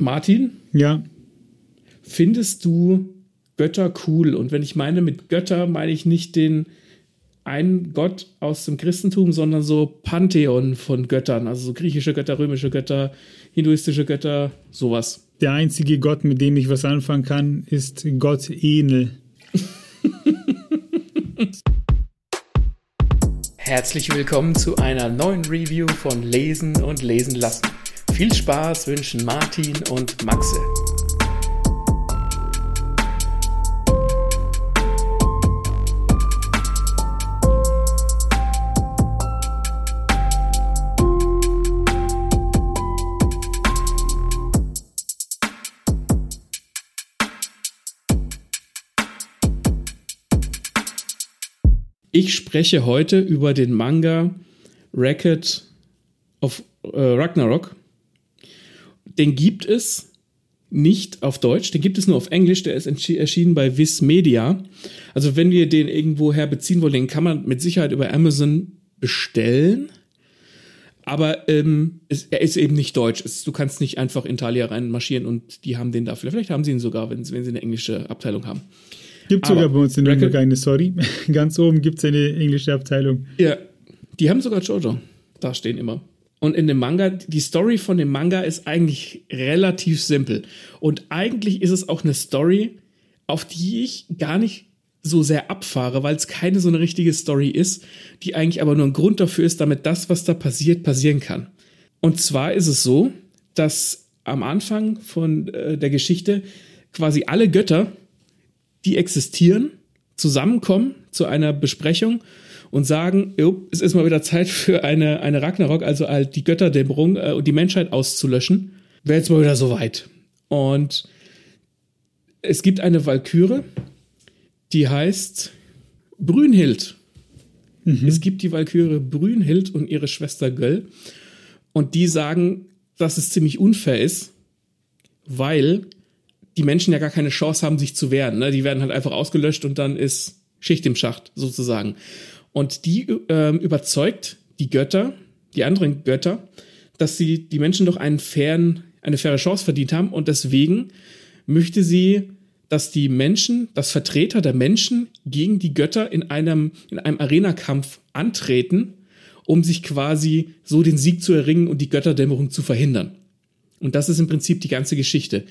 Martin? Ja. Findest du Götter cool? Und wenn ich meine mit Götter, meine ich nicht den einen Gott aus dem Christentum, sondern so Pantheon von Göttern, also so griechische Götter, römische Götter, hinduistische Götter, sowas. Der einzige Gott, mit dem ich was anfangen kann, ist Gott Enel. Herzlich willkommen zu einer neuen Review von Lesen und Lesen lassen. Viel Spaß wünschen Martin und Maxe. Ich spreche heute über den Manga Racket of äh, Ragnarok. Den gibt es nicht auf Deutsch, den gibt es nur auf Englisch, der ist erschienen bei Viz Media. Also wenn wir den irgendwoher beziehen wollen, den kann man mit Sicherheit über Amazon bestellen. Aber ähm, es, er ist eben nicht deutsch. Es, du kannst nicht einfach in Thalia reinmarschieren und die haben den dafür. Vielleicht haben sie ihn sogar, wenn, wenn sie eine englische Abteilung haben. Gibt sogar bei uns in Nürnberg eine, sorry. Ganz oben gibt es eine englische Abteilung. Ja, die haben sogar Jojo da stehen immer. Und in dem Manga, die Story von dem Manga ist eigentlich relativ simpel. Und eigentlich ist es auch eine Story, auf die ich gar nicht so sehr abfahre, weil es keine so eine richtige Story ist, die eigentlich aber nur ein Grund dafür ist, damit das, was da passiert, passieren kann. Und zwar ist es so, dass am Anfang von äh, der Geschichte quasi alle Götter die existieren, zusammenkommen zu einer Besprechung und sagen, es ist mal wieder Zeit für eine, eine Ragnarok, also halt die Götterdämmerung äh, und die Menschheit auszulöschen. Wäre jetzt mal wieder soweit. Und es gibt eine Walküre, die heißt Brünhild. Mhm. Es gibt die Walküre Brünhild und ihre Schwester Göll. Und die sagen, dass es ziemlich unfair ist, weil die Menschen ja gar keine Chance haben, sich zu wehren. Ne? Die werden halt einfach ausgelöscht und dann ist Schicht im Schacht sozusagen. Und die ähm, überzeugt die Götter, die anderen Götter, dass sie die Menschen doch einen fairen, eine faire Chance verdient haben und deswegen möchte sie, dass die Menschen, dass Vertreter der Menschen gegen die Götter in einem, in einem Arena-Kampf antreten, um sich quasi so den Sieg zu erringen und die Götterdämmerung zu verhindern. Und das ist im Prinzip die ganze Geschichte.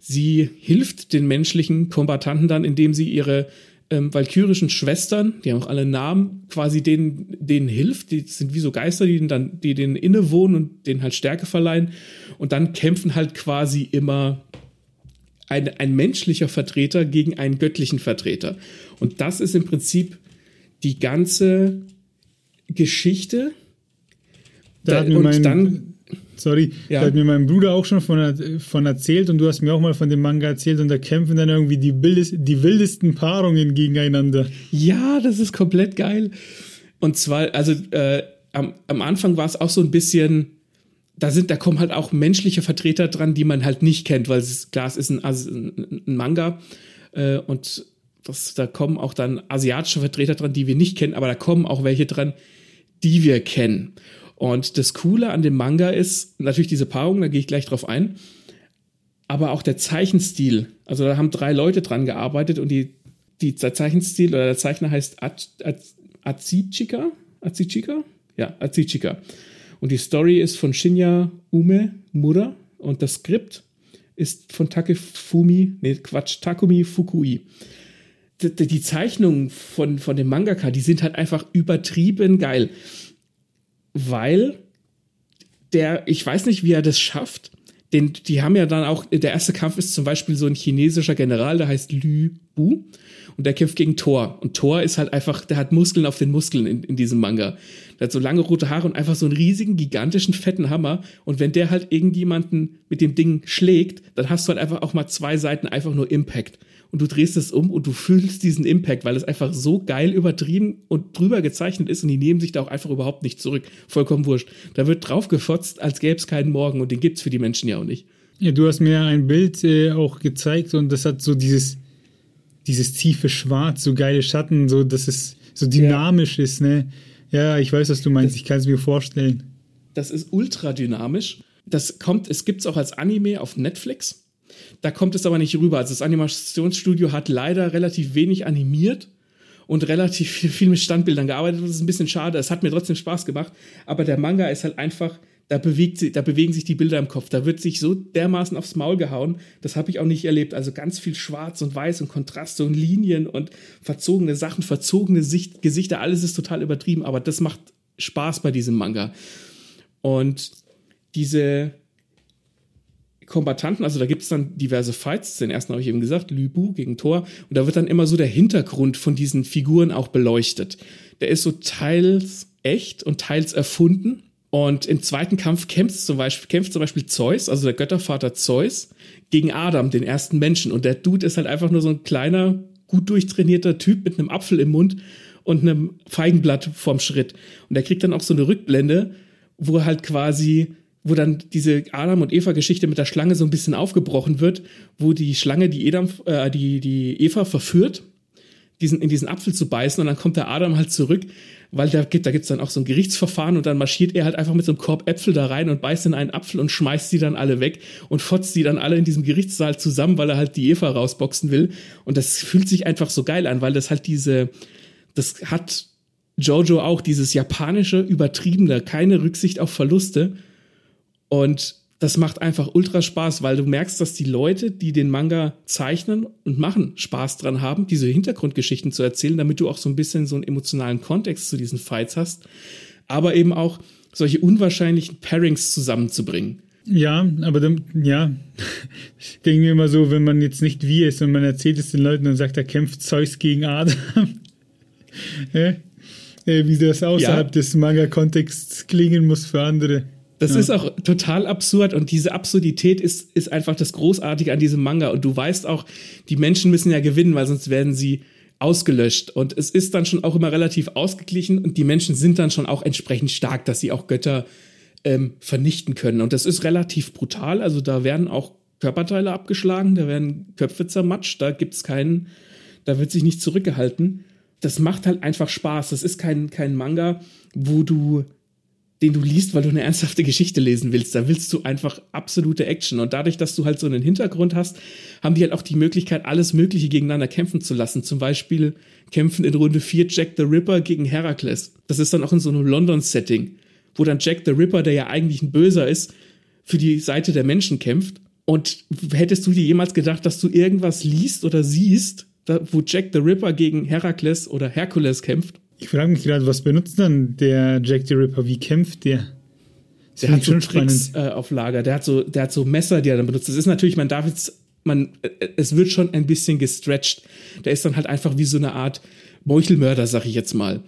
Sie hilft den menschlichen Kombatanten dann, indem sie ihre ähm, valkyrischen Schwestern, die haben auch alle Namen, quasi denen, denen hilft. Die sind wie so Geister, die, dann, die denen innewohnen und denen halt Stärke verleihen. Und dann kämpfen halt quasi immer ein, ein menschlicher Vertreter gegen einen göttlichen Vertreter. Und das ist im Prinzip die ganze Geschichte. Da, und mein, dann Sorry, ja. da hat mir mein Bruder auch schon von, von erzählt und du hast mir auch mal von dem Manga erzählt und da kämpfen dann irgendwie die, bildest, die wildesten Paarungen gegeneinander. Ja, das ist komplett geil. Und zwar, also äh, am, am Anfang war es auch so ein bisschen, da sind, da kommen halt auch menschliche Vertreter dran, die man halt nicht kennt, weil es klar, es ist ein, also ein, ein Manga äh, und das, da kommen auch dann asiatische Vertreter dran, die wir nicht kennen, aber da kommen auch welche dran, die wir kennen. Und das Coole an dem Manga ist natürlich diese Paarung, da gehe ich gleich drauf ein, aber auch der Zeichenstil. Also da haben drei Leute dran gearbeitet und die, die, der Zeichenstil oder der Zeichner heißt Azichika? Azichika? Ja, Azichika. Und die Story ist von Shinya Ume Mura und das Skript ist von Takefumi, nee, Quatsch, Takumi Fukui. Die, die Zeichnungen von, von dem Mangaka, die sind halt einfach übertrieben geil weil der, ich weiß nicht, wie er das schafft. Den, die haben ja dann auch, der erste Kampf ist zum Beispiel so ein chinesischer General, der heißt Lü Bu und der kämpft gegen Thor. Und Thor ist halt einfach, der hat Muskeln auf den Muskeln in, in diesem Manga. Der hat so lange rote Haare und einfach so einen riesigen, gigantischen, fetten Hammer. Und wenn der halt irgendjemanden mit dem Ding schlägt, dann hast du halt einfach auch mal zwei Seiten einfach nur Impact und du drehst es um und du fühlst diesen Impact, weil es einfach so geil übertrieben und drüber gezeichnet ist und die nehmen sich da auch einfach überhaupt nicht zurück. Vollkommen wurscht. Da wird drauf gefotzt, als gäbe es keinen Morgen und den gibt es für die Menschen ja auch nicht. Ja, du hast mir ein Bild äh, auch gezeigt und das hat so dieses, dieses tiefe Schwarz, so geile Schatten, so dass es so dynamisch ja. ist, ne? Ja, ich weiß, was du meinst, das, ich kann es mir vorstellen. Das ist ultra dynamisch Das kommt, es gibt es auch als Anime auf Netflix. Da kommt es aber nicht rüber. Also das Animationsstudio hat leider relativ wenig animiert und relativ viel, viel mit Standbildern gearbeitet. Das ist ein bisschen schade. Es hat mir trotzdem Spaß gemacht. Aber der Manga ist halt einfach, da, bewegt, da bewegen sich die Bilder im Kopf. Da wird sich so dermaßen aufs Maul gehauen. Das habe ich auch nicht erlebt. Also ganz viel Schwarz und Weiß und Kontraste und Linien und verzogene Sachen, verzogene Sicht, Gesichter. Alles ist total übertrieben. Aber das macht Spaß bei diesem Manga. Und diese Kombatanten, also da gibt es dann diverse Fights. Den ersten habe ich eben gesagt, Lübu gegen Thor. Und da wird dann immer so der Hintergrund von diesen Figuren auch beleuchtet. Der ist so teils echt und teils erfunden. Und im zweiten Kampf kämpft zum Beispiel, kämpft zum Beispiel Zeus, also der Göttervater Zeus, gegen Adam, den ersten Menschen. Und der Dude ist halt einfach nur so ein kleiner, gut durchtrainierter Typ mit einem Apfel im Mund und einem Feigenblatt vorm Schritt. Und der kriegt dann auch so eine Rückblende, wo halt quasi wo dann diese Adam und Eva Geschichte mit der Schlange so ein bisschen aufgebrochen wird, wo die Schlange die, Edam, äh, die, die Eva verführt, diesen, in diesen Apfel zu beißen und dann kommt der Adam halt zurück, weil da gibt da gibt's dann auch so ein Gerichtsverfahren und dann marschiert er halt einfach mit so einem Korb Äpfel da rein und beißt in einen Apfel und schmeißt sie dann alle weg und fotzt die dann alle in diesem Gerichtssaal zusammen, weil er halt die Eva rausboxen will. Und das fühlt sich einfach so geil an, weil das halt diese, das hat Jojo auch dieses japanische, übertriebene, keine Rücksicht auf Verluste und das macht einfach ultra Spaß, weil du merkst, dass die Leute, die den Manga zeichnen und machen, Spaß dran haben, diese Hintergrundgeschichten zu erzählen, damit du auch so ein bisschen so einen emotionalen Kontext zu diesen Fights hast, aber eben auch solche unwahrscheinlichen Pairings zusammenzubringen. Ja, aber dann, ja, ich denke mir immer so, wenn man jetzt nicht wie ist und man erzählt es den Leuten und sagt, da kämpft Zeus gegen Adam, wie das außerhalb ja. des Manga-Kontexts klingen muss für andere. Das ja. ist auch total absurd und diese Absurdität ist, ist einfach das Großartige an diesem Manga. Und du weißt auch, die Menschen müssen ja gewinnen, weil sonst werden sie ausgelöscht. Und es ist dann schon auch immer relativ ausgeglichen und die Menschen sind dann schon auch entsprechend stark, dass sie auch Götter ähm, vernichten können. Und das ist relativ brutal. Also da werden auch Körperteile abgeschlagen, da werden Köpfe zermatscht, da gibt's keinen, da wird sich nicht zurückgehalten. Das macht halt einfach Spaß. Das ist kein, kein Manga, wo du den du liest, weil du eine ernsthafte Geschichte lesen willst. Da willst du einfach absolute Action. Und dadurch, dass du halt so einen Hintergrund hast, haben die halt auch die Möglichkeit, alles Mögliche gegeneinander kämpfen zu lassen. Zum Beispiel kämpfen in Runde 4 Jack the Ripper gegen Herakles. Das ist dann auch in so einem London-Setting, wo dann Jack the Ripper, der ja eigentlich ein Böser ist, für die Seite der Menschen kämpft. Und hättest du dir jemals gedacht, dass du irgendwas liest oder siehst, wo Jack the Ripper gegen Herakles oder Herkules kämpft? Ich frage mich gerade, was benutzt dann der Jack the Ripper? Wie kämpft der? Das der hat so Tricks äh, auf Lager. Der hat so, der hat so Messer, die er dann benutzt. Das ist natürlich, man darf jetzt, man, äh, es wird schon ein bisschen gestretched. Der ist dann halt einfach wie so eine Art Meuchelmörder, sag ich jetzt mal.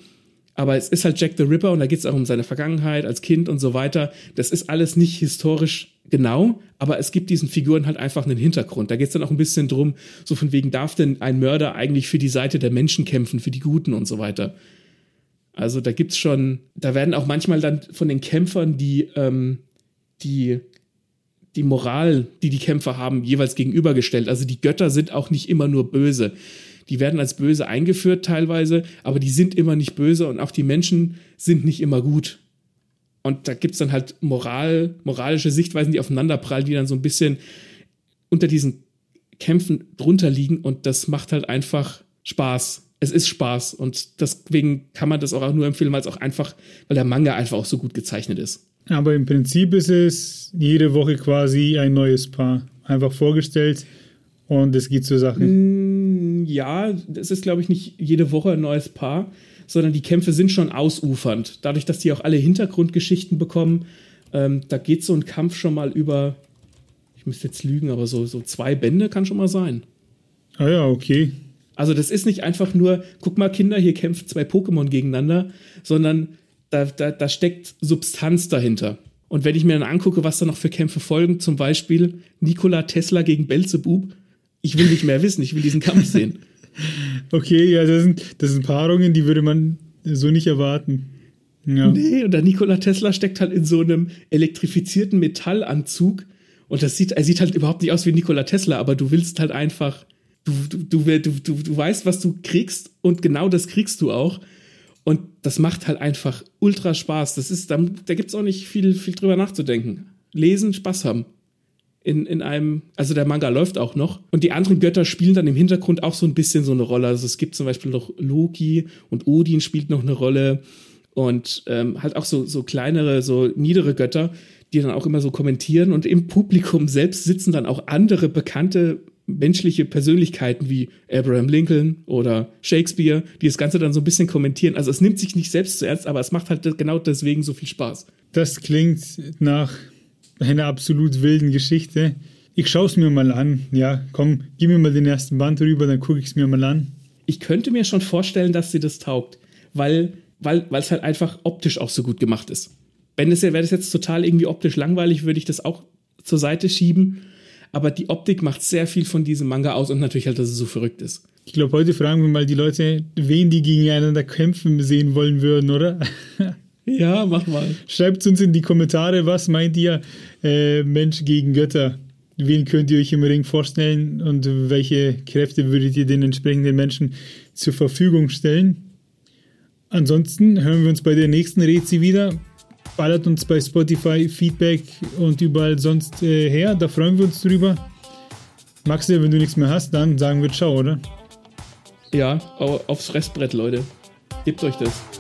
Aber es ist halt Jack the Ripper und da geht es auch um seine Vergangenheit als Kind und so weiter. Das ist alles nicht historisch genau, aber es gibt diesen Figuren halt einfach einen Hintergrund. Da geht es dann auch ein bisschen drum, so von wegen, darf denn ein Mörder eigentlich für die Seite der Menschen kämpfen, für die Guten und so weiter. Also da gibt's schon, da werden auch manchmal dann von den Kämpfern die, ähm, die, die Moral, die die Kämpfer haben, jeweils gegenübergestellt. Also die Götter sind auch nicht immer nur böse. Die werden als böse eingeführt teilweise, aber die sind immer nicht böse und auch die Menschen sind nicht immer gut. Und da gibt's dann halt Moral, moralische Sichtweisen, die aufeinanderprallen, die dann so ein bisschen unter diesen Kämpfen drunter liegen und das macht halt einfach Spaß es ist Spaß und deswegen kann man das auch nur empfehlen, weil es auch einfach, weil der Manga einfach auch so gut gezeichnet ist. Aber im Prinzip ist es jede Woche quasi ein neues Paar einfach vorgestellt und es geht zur Sache. Mm, ja, es ist glaube ich nicht jede Woche ein neues Paar, sondern die Kämpfe sind schon ausufernd. Dadurch, dass die auch alle Hintergrundgeschichten bekommen, ähm, da geht so ein Kampf schon mal über, ich müsste jetzt lügen, aber so, so zwei Bände kann schon mal sein. Ah ja, okay. Also das ist nicht einfach nur, guck mal Kinder, hier kämpfen zwei Pokémon gegeneinander, sondern da, da, da steckt Substanz dahinter. Und wenn ich mir dann angucke, was da noch für Kämpfe folgen, zum Beispiel Nikola Tesla gegen Belzebub, ich will nicht mehr wissen, ich will diesen Kampf sehen. Okay, ja, das sind, das sind Paarungen, die würde man so nicht erwarten. Ja. Nee, und der Nikola Tesla steckt halt in so einem elektrifizierten Metallanzug und das sieht, er sieht halt überhaupt nicht aus wie Nikola Tesla, aber du willst halt einfach du, du, du, du, du weißt, was du kriegst und genau das kriegst du auch. Und das macht halt einfach ultra Spaß. Das ist, da, da gibt es auch nicht viel, viel drüber nachzudenken. lesen, Spaß haben. In, in einem, also der Manga läuft auch noch. Und die anderen Götter spielen dann im Hintergrund auch so ein bisschen so eine Rolle. Also es gibt zum Beispiel noch Loki und Odin spielt noch eine Rolle. Und ähm, halt auch so, so kleinere, so niedere Götter, die dann auch immer so kommentieren. Und im Publikum selbst sitzen dann auch andere bekannte menschliche Persönlichkeiten wie Abraham Lincoln oder Shakespeare, die das Ganze dann so ein bisschen kommentieren. Also es nimmt sich nicht selbst zu ernst, aber es macht halt genau deswegen so viel Spaß. Das klingt nach einer absolut wilden Geschichte. Ich schaue es mir mal an. Ja, komm, gib mir mal den ersten Band rüber, dann gucke ich es mir mal an. Ich könnte mir schon vorstellen, dass sie das taugt, weil weil es halt einfach optisch auch so gut gemacht ist. Wenn es wäre das jetzt total irgendwie optisch langweilig, würde ich das auch zur Seite schieben aber die Optik macht sehr viel von diesem Manga aus und natürlich halt, dass es so verrückt ist. Ich glaube, heute fragen wir mal die Leute, wen die gegeneinander kämpfen sehen wollen würden, oder? ja, mach mal. Schreibt uns in die Kommentare, was meint ihr äh, Mensch gegen Götter? Wen könnt ihr euch im Ring vorstellen und welche Kräfte würdet ihr den entsprechenden Menschen zur Verfügung stellen? Ansonsten hören wir uns bei der nächsten Rezi wieder ballert uns bei Spotify Feedback und überall sonst äh, her. Da freuen wir uns drüber. Maxi, wenn du nichts mehr hast, dann sagen wir Ciao, oder? Ja, aufs Restbrett, Leute. Gebt euch das.